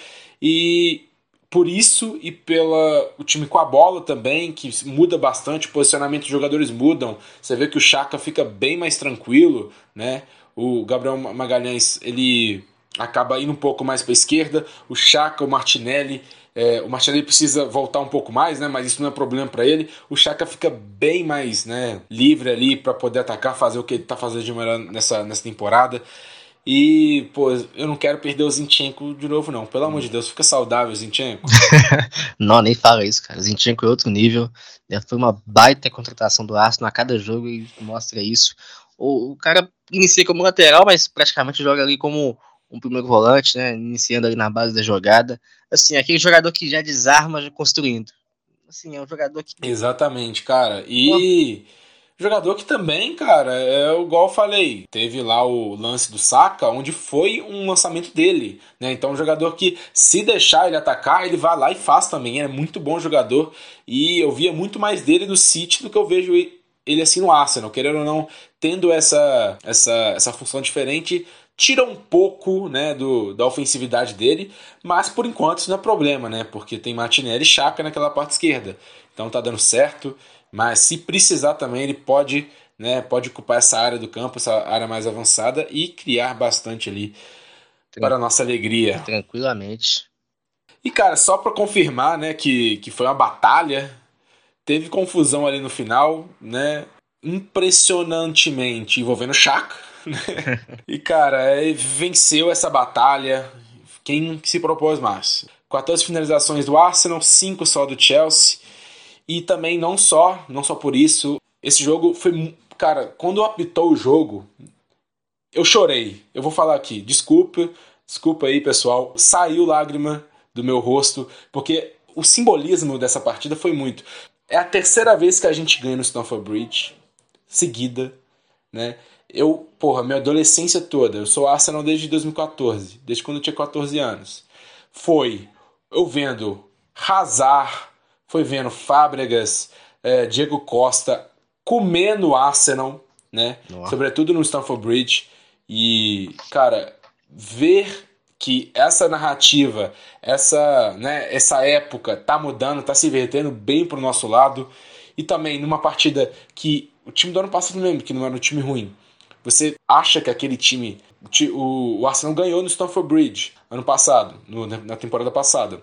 E por isso e pela o time com a bola também, que muda bastante, o posicionamento dos jogadores mudam. Você vê que o Chaka fica bem mais tranquilo, né? O Gabriel Magalhães, ele acaba indo um pouco mais para a esquerda, o Chaka, o Martinelli, é, o Martinelli precisa voltar um pouco mais, né? Mas isso não é problema para ele. O Chaka fica bem mais, né, livre ali para poder atacar, fazer o que ele está fazendo de melhor nessa, nessa temporada. E, pô, eu não quero perder o Zinchenko de novo, não. Pelo amor de Deus, fica saudável, Zinchenko. (laughs) não, nem fala isso, cara. Zinchenko é outro nível. Foi uma baita contratação do Arsenal a cada jogo e mostra isso. O, o cara inicia como lateral, mas praticamente joga ali como um primeiro volante, né? Iniciando ali na base da jogada. Assim, aquele jogador que já desarma já construindo. Assim, é um jogador que. Exatamente, cara. E. Jogador que também, cara, é igual eu falei, teve lá o lance do Saka, onde foi um lançamento dele, né? Então, um jogador que, se deixar ele atacar, ele vai lá e faz também. É muito bom jogador e eu via muito mais dele no City do que eu vejo ele assim no Arsenal, querendo ou não, tendo essa, essa, essa função diferente, tira um pouco né, do, da ofensividade dele, mas por enquanto isso não é problema, né? Porque tem Martinelli e Chaka naquela parte esquerda. Então tá dando certo. Mas se precisar também, ele pode, né, pode ocupar essa área do campo, essa área mais avançada e criar bastante ali para a nossa alegria. Tranquilamente. E cara, só para confirmar, né, que, que foi uma batalha, teve confusão ali no final, né? Impressionantemente envolvendo Chaka. E cara, venceu essa batalha. Quem se propôs mais? 14 finalizações do Arsenal, 5 só do Chelsea. E também não só, não só por isso, esse jogo foi, cara, quando apitou o jogo, eu chorei. Eu vou falar aqui, desculpa, desculpa aí, pessoal. Saiu lágrima do meu rosto, porque o simbolismo dessa partida foi muito. É a terceira vez que a gente ganha no Stamford Bridge, seguida, né? Eu, porra, minha adolescência toda, eu sou Arsenal desde 2014, desde quando eu tinha 14 anos. Foi eu vendo Hazard, foi vendo Fábregas, é, Diego Costa comendo Arsenal, né? Nossa. Sobretudo no Stamford Bridge. E, cara, ver que essa narrativa, essa, né, essa época tá mudando, tá se invertendo bem pro nosso lado. E também numa partida que o time do ano passado mesmo, que não era um time ruim. Você acha que aquele time, o, Arsenal ganhou no Stamford Bridge ano passado, no, na temporada passada.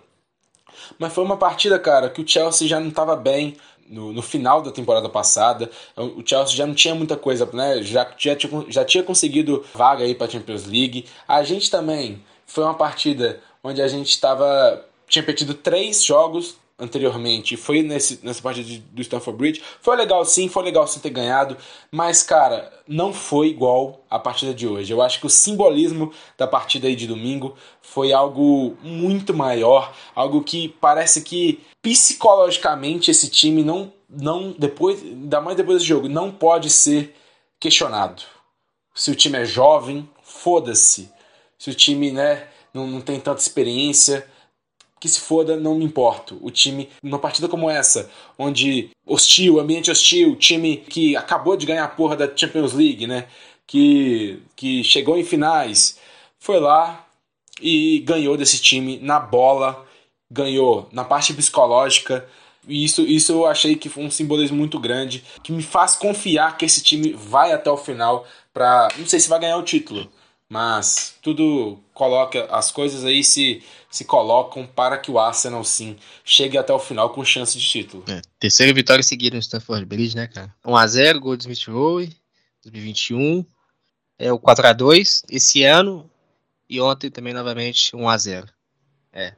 Mas foi uma partida, cara, que o Chelsea já não estava bem no, no, final da temporada passada. O Chelsea já não tinha muita coisa, né? Já, já, já tinha conseguido vaga aí para Champions League. A gente também foi uma partida onde a gente estava tinha perdido três jogos anteriormente foi nesse, nessa partida de, do Stanford Bridge. Foi legal sim, foi legal sim ter ganhado, mas cara, não foi igual a partida de hoje. Eu acho que o simbolismo da partida aí de domingo foi algo muito maior, algo que parece que psicologicamente esse time não não depois, ainda mais depois desse jogo, não pode ser questionado. Se o time é jovem, foda-se. se o time né, não, não tem tanta experiência, que se foda, não me importo. O time, numa partida como essa, onde hostil, ambiente hostil, time que acabou de ganhar a porra da Champions League, né? Que, que chegou em finais, foi lá e ganhou desse time na bola, ganhou na parte psicológica. E isso, isso eu achei que foi um simbolismo muito grande, que me faz confiar que esse time vai até o final para, não sei se vai ganhar o título, mas tudo coloca as coisas aí se se colocam para que o Arsenal sim chegue até o final com chance de título. É, terceira vitória seguida no Stamford Bridge, né, cara? 1 a 0, gol de Smith Rowe, 2021. É o 4 a 2 esse ano e ontem também novamente 1 a 0. É.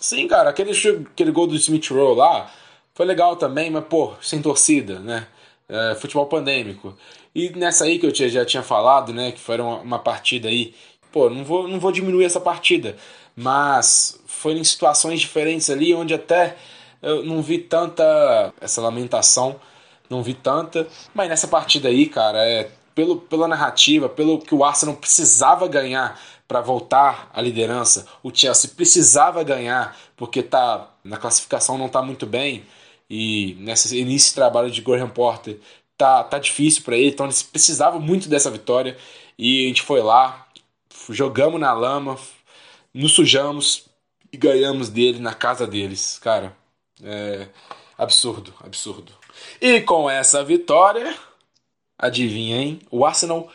Sim, cara, aquele aquele gol do Smith Rowe lá foi legal também, mas pô, sem torcida, né? É, futebol pandêmico. E nessa aí que eu já tinha falado, né, que foi uma, uma partida aí, pô, não vou, não vou diminuir essa partida, mas foi em situações diferentes ali, onde até eu não vi tanta essa lamentação, não vi tanta, mas nessa partida aí, cara, é pelo, pela narrativa, pelo que o Arsenal precisava ganhar para voltar à liderança, o Chelsea precisava ganhar porque tá na classificação não tá muito bem e nesse início de trabalho de Graham Porter tá, tá difícil para ele, então eles precisavam muito dessa vitória e a gente foi lá, jogamos na lama, nos sujamos e ganhamos dele na casa deles. Cara, é absurdo, absurdo. E com essa vitória, adivinha, hein? O Arsenal.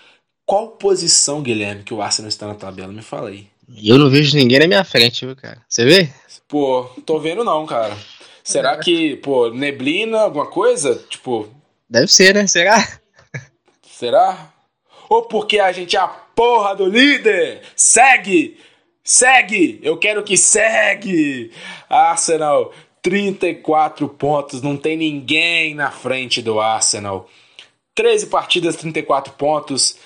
Qual posição, Guilherme, que o Arsenal está na tabela? Me fala aí. Eu não vejo ninguém na minha frente, viu, cara? Você vê? Pô, tô vendo não, cara. Será que, pô, neblina, alguma coisa? Tipo. Deve ser, né? Será? Será? Ou porque a gente é a porra do líder? Segue! Segue! Eu quero que segue! Arsenal, 34 pontos, não tem ninguém na frente do Arsenal. 13 partidas, 34 pontos.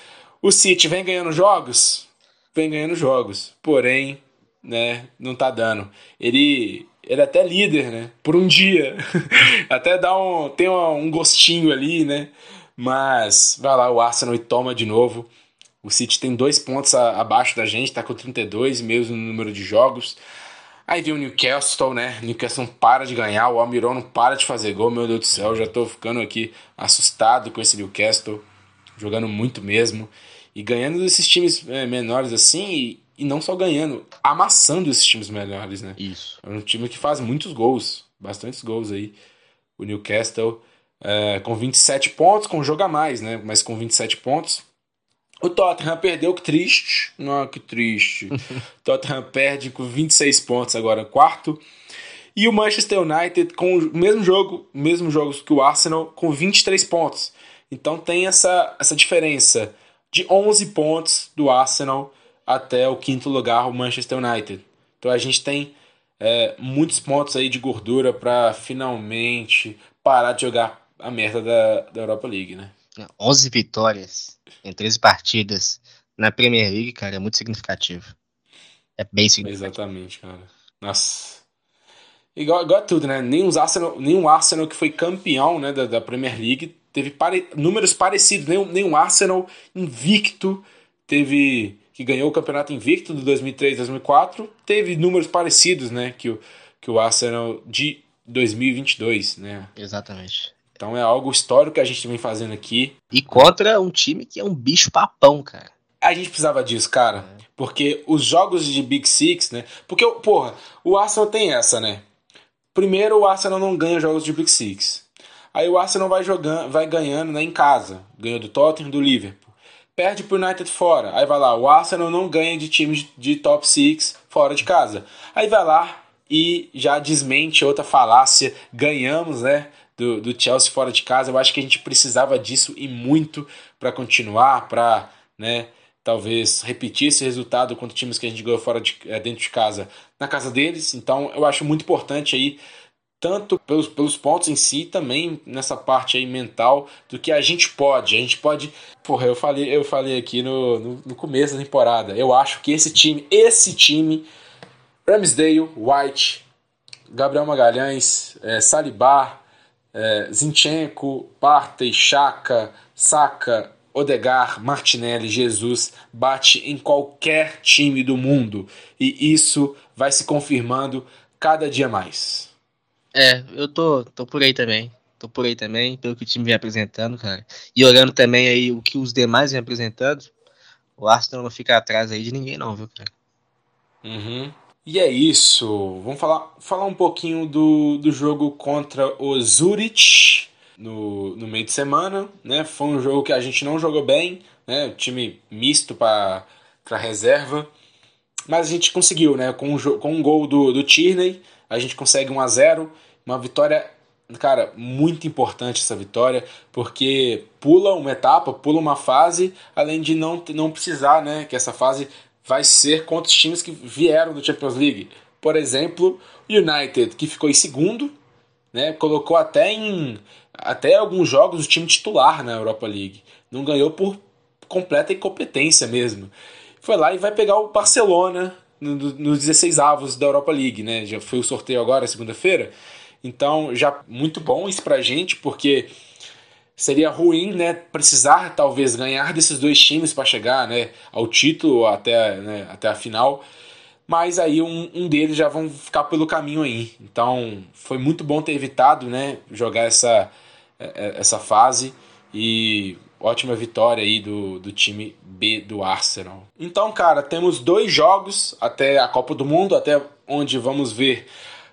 O City vem ganhando jogos? Vem ganhando jogos. Porém, né, não tá dando. Ele ele é até líder, né? Por um dia. (laughs) até dá um tem um gostinho ali, né? Mas vai lá o Arsenal e toma de novo. O City tem dois pontos a, abaixo da gente, tá com 32, mesmo número de jogos. Aí vem o Newcastle, né? Newcastle não para de ganhar, o Almiron não para de fazer gol, meu Deus do céu, já tô ficando aqui assustado com esse Newcastle, jogando muito mesmo. E ganhando desses times é, menores assim, e, e, não só ganhando, amassando esses times melhores, né? Isso. É um time que faz muitos gols, bastantes gols aí. O Newcastle é, com 27 pontos, com jogo a mais, né? Mas com 27 pontos. O Tottenham perdeu, que triste. Não, que triste. (laughs) Tottenham perde com 26 pontos agora, quarto. E o Manchester United com o mesmo jogo, mesmo jogos que o Arsenal, com 23 pontos. Então tem essa, essa diferença de 11 pontos do Arsenal até o quinto lugar, o Manchester United. Então a gente tem é, muitos pontos aí de gordura para finalmente parar de jogar a merda da, da Europa League, né? 11 vitórias em 13 partidas na Premier League, cara, é muito significativo. É bem significativo. Exatamente, cara. Nossa. Igual, igual a tudo, né? Nenhum Arsenal, nenhum Arsenal que foi campeão né, da, da Premier League teve pare... números parecidos. Nenhum, nenhum Arsenal invicto teve. Que ganhou o campeonato invicto de 2003 2004 teve números parecidos, né? Que o, que o Arsenal de 2022, né? Exatamente. Então é algo histórico que a gente vem fazendo aqui. E contra um time que é um bicho papão, cara. A gente precisava disso, cara. É. Porque os jogos de Big Six, né? Porque, porra, o Arsenal tem essa, né? Primeiro, o Arsenal não ganha jogos de Big Six. Aí o Arsenal vai jogando, vai ganhando né, em casa. Ganhou do Tottenham do Liverpool. Perde pro United fora. Aí vai lá, o Arsenal não ganha de times de top six fora de casa. Aí vai lá e já desmente outra falácia. Ganhamos, né? do, do Chelsea fora de casa. Eu acho que a gente precisava disso e muito para continuar, para né, talvez repetir esse resultado contra times que a gente ganhou fora de, é, dentro de casa na casa deles. Então eu acho muito importante aí tanto pelos, pelos pontos em si, também nessa parte aí mental do que a gente pode. A gente pode. Porra, eu falei, eu falei aqui no, no, no começo da temporada. Eu acho que esse time, esse time, Ramsdale, White, Gabriel Magalhães, é, é, Zinchenko, Partey, Chaka, Saka, Odegar, Martinelli, Jesus bate em qualquer time do mundo e isso vai se confirmando cada dia mais. É, eu tô, tô por aí também. Tô por aí também, pelo que o time vem apresentando, cara. E olhando também aí o que os demais vem apresentando, o Arsenal não fica atrás aí de ninguém não, viu, cara? Uhum. E é isso. Vamos falar, falar um pouquinho do, do jogo contra o Zurich no, no meio de semana. Né? Foi um jogo que a gente não jogou bem, né? Time misto para reserva. Mas a gente conseguiu, né? Com, um, com um gol do, do Tierney, a gente consegue 1 a 0 Uma vitória, cara, muito importante essa vitória, porque pula uma etapa, pula uma fase, além de não, não precisar, né? Que essa fase vai ser contra os times que vieram do Champions League. Por exemplo, o United, que ficou em segundo, né, colocou até em até alguns jogos o time titular na Europa League. Não ganhou por completa incompetência mesmo. Foi lá e vai pegar o Barcelona nos 16 avos da Europa League, né? Já foi o sorteio agora, segunda-feira. Então, já muito bom isso pra gente, porque seria ruim, né, precisar talvez ganhar desses dois times para chegar, né, ao título até, né, até a final. Mas aí um, um deles já vão ficar pelo caminho aí. Então foi muito bom ter evitado, né, jogar essa, é, é, essa fase e ótima vitória aí do, do time B do Arsenal. Então, cara, temos dois jogos até a Copa do Mundo, até onde vamos ver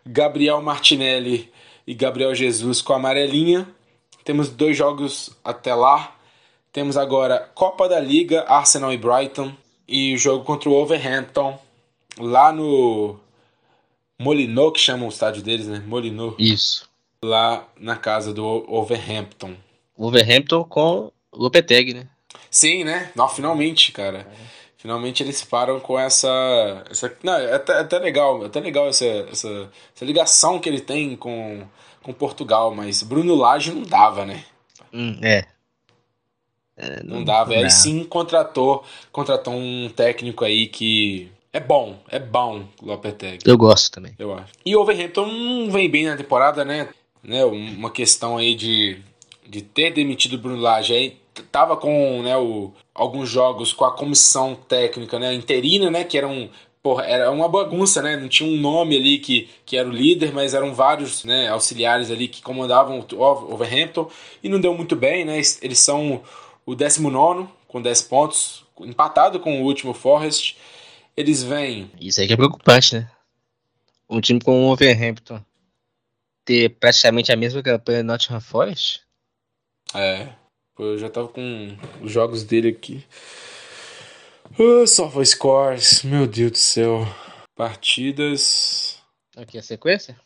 Gabriel Martinelli e Gabriel Jesus com a amarelinha temos dois jogos até lá. Temos agora Copa da Liga, Arsenal e Brighton. E o jogo contra o Wolverhampton, lá no Molineux, que chamam o estádio deles, né? Molineux. Isso. Lá na casa do Wolverhampton. Wolverhampton com o Lopetegui, né? Sim, né? Não, finalmente, cara. Finalmente eles param com essa. essa não, é até, é até legal, é até legal essa, essa, essa ligação que ele tem com com Portugal, mas Bruno Lage não dava, né? Hum, é. é não, não, dava. Não aí sim contratou, contratou um técnico aí que é bom, é bom, Lopetegui. Eu gosto também. Eu acho. E o Overhampton não vem bem na temporada, né? né? Uma questão aí de, de ter demitido o Bruno Lage aí tava com né, o, alguns jogos com a comissão técnica né, interina, né, que eram porra, era uma bagunça, né? Não tinha um nome ali que, que era o líder, mas eram vários né, auxiliares ali que comandavam o Overhampton e não deu muito bem, né? Eles são o 19 com 10 pontos, empatado com o último Forest. Eles vêm. Isso aí que é preocupante, né? Um time com o Overhampton ter praticamente a mesma campanha do Nottingham Forest. É, eu já tava com os jogos dele aqui. Uh, Sofa Scores, meu Deus do céu. Partidas. Aqui a sequência?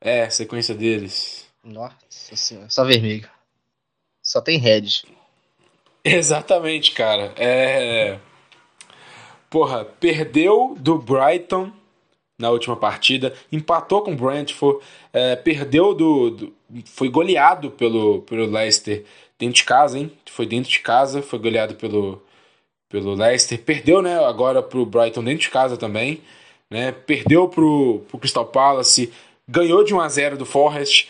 É, sequência deles. Nossa senhora, só vermelho. Só tem red. Exatamente, cara. É. Porra, perdeu do Brighton na última partida, empatou com o Brentford, é, perdeu do, do, Foi goleado pelo, pelo Leicester dentro de casa, hein? Foi dentro de casa, foi goleado pelo, pelo Leicester, perdeu né, agora para o Brighton dentro de casa também, né, perdeu para o Crystal Palace, ganhou de 1 a 0 do Forest,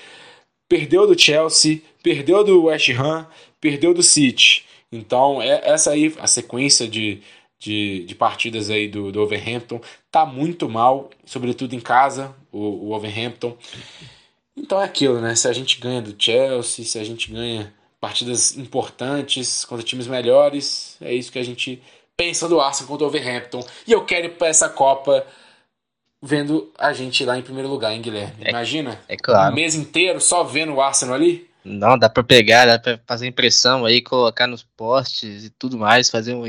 perdeu do Chelsea, perdeu do West Ham, perdeu do City. Então, é essa aí, a sequência de, de, de partidas aí do, do Overhampton, tá muito mal, sobretudo em casa, o, o Overhampton. Então é aquilo, né? Se a gente ganha do Chelsea, se a gente ganha partidas importantes contra times melhores. É isso que a gente pensa do Arsenal contra o Overhampton. E eu quero ir para essa Copa vendo a gente lá em primeiro lugar, hein, Guilherme? É, Imagina? É claro. Um mês inteiro só vendo o Arsenal ali? Não, dá para pegar, dá para fazer impressão aí, colocar nos postes e tudo mais, fazer um,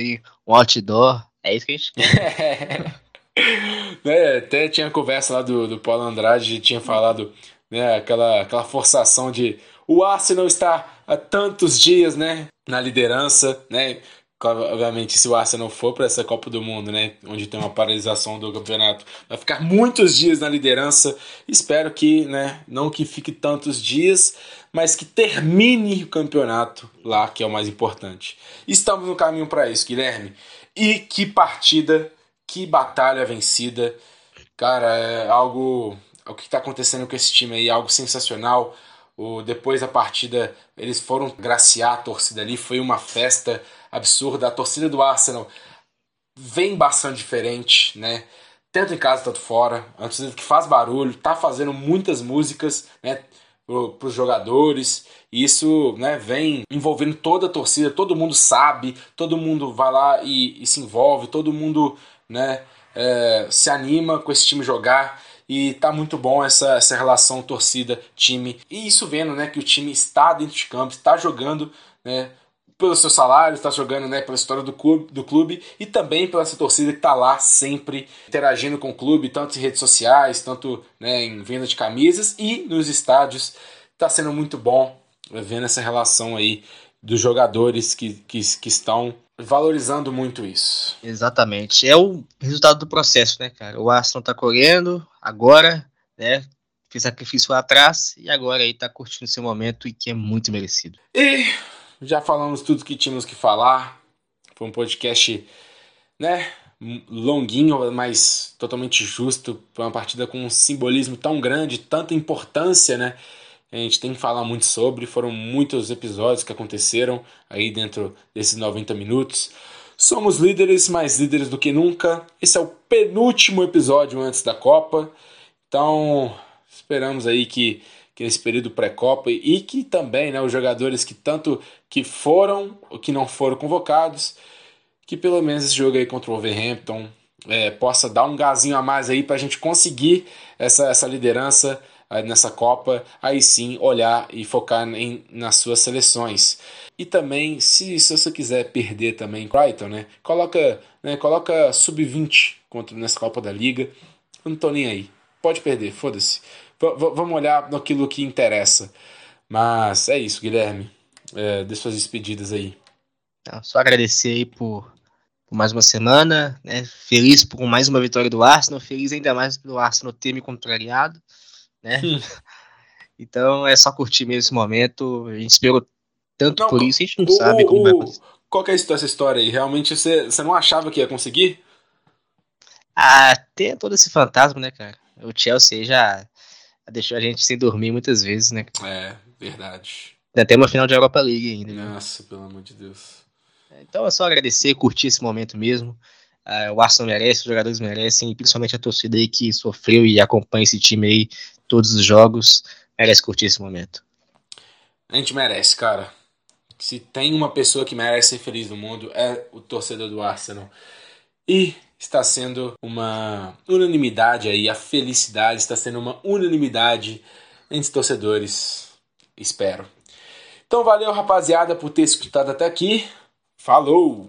um outdoor. É isso que a gente quer. (laughs) é, até tinha conversa lá do, do Paulo Andrade, tinha falado né, aquela, aquela forçação de o Arsenal está há tantos dias, né, na liderança, né? Obviamente, se o Arsenal for para essa Copa do Mundo, né, onde tem uma paralisação do campeonato, vai ficar muitos dias na liderança. Espero que, né, não que fique tantos dias, mas que termine o campeonato lá, que é o mais importante. Estamos no caminho para isso, Guilherme. E que partida, que batalha vencida. Cara, é algo. O que está acontecendo com esse time aí, algo sensacional O, depois da partida, eles foram graciar a torcida ali, foi uma festa absurda. A torcida do Arsenal vem bastante diferente, né? Tanto em casa, tanto fora. A torcida que faz barulho, tá fazendo muitas músicas, né? Para os jogadores, isso né, vem envolvendo toda a torcida, todo mundo sabe, todo mundo vai lá e, e se envolve, todo mundo né, é, se anima com esse time jogar e tá muito bom essa, essa relação torcida-time. E isso vendo né, que o time está dentro de campo, está jogando né, pelo seu salário, está jogando né, pela história do clube, do clube e também pela essa torcida que está lá sempre interagindo com o clube, tanto em redes sociais, tanto né, em venda de camisas e nos estádios. Está sendo muito bom vendo essa relação aí dos jogadores que, que, que estão valorizando muito isso. Exatamente. É o resultado do processo, né, cara? O Arsenal tá correndo agora, né? Fez sacrifício lá atrás e agora aí tá curtindo seu momento e que é muito merecido. E já falamos tudo que tínhamos que falar. Foi um podcast, né? Longuinho, mas totalmente justo. Foi uma partida com um simbolismo tão grande, tanta importância, né? A gente tem que falar muito sobre. Foram muitos episódios que aconteceram aí dentro desses 90 minutos. Somos líderes, mais líderes do que nunca. Esse é o penúltimo episódio antes da Copa. Então, esperamos aí que que nesse período pré-copa e que também né, os jogadores que tanto que foram ou que não foram convocados, que pelo menos esse jogo aí contra o Wolverhampton é, possa dar um gazinho a mais aí para a gente conseguir essa, essa liderança nessa Copa, aí sim olhar e focar em, nas suas seleções. E também, se, se você quiser perder também Brighton, né, coloca, né, coloca sub-20 contra nessa Copa da Liga. Eu não tô nem aí. Pode perder, foda-se vamos olhar naquilo que interessa. Mas é isso, Guilherme. É, dê suas despedidas aí. Só agradecer aí por, por mais uma semana, né? Feliz por mais uma vitória do Arsenal, feliz ainda mais pelo Arsenal ter me contrariado, né? Hum. (laughs) Então é só curtir mesmo esse momento. A gente esperou tanto não, por isso, a gente não o, sabe como o, vai acontecer. Qual que é essa história aí? Realmente você, você não achava que ia conseguir? Ah, tem todo esse fantasma, né, cara? O Chelsea já deixou a gente sem dormir muitas vezes, né? É, verdade. Tem uma final de Europa League ainda. Nossa, pelo amor de Deus. Então é só agradecer, curtir esse momento mesmo. Uh, o Arsenal merece, os jogadores merecem, e principalmente a torcida aí que sofreu e acompanha esse time aí todos os jogos, merece curtir esse momento. A gente merece, cara. Se tem uma pessoa que merece ser feliz no mundo, é o torcedor do Arsenal. E está sendo uma unanimidade aí, a felicidade está sendo uma unanimidade entre torcedores, espero. Então valeu rapaziada por ter escutado até aqui. Falou!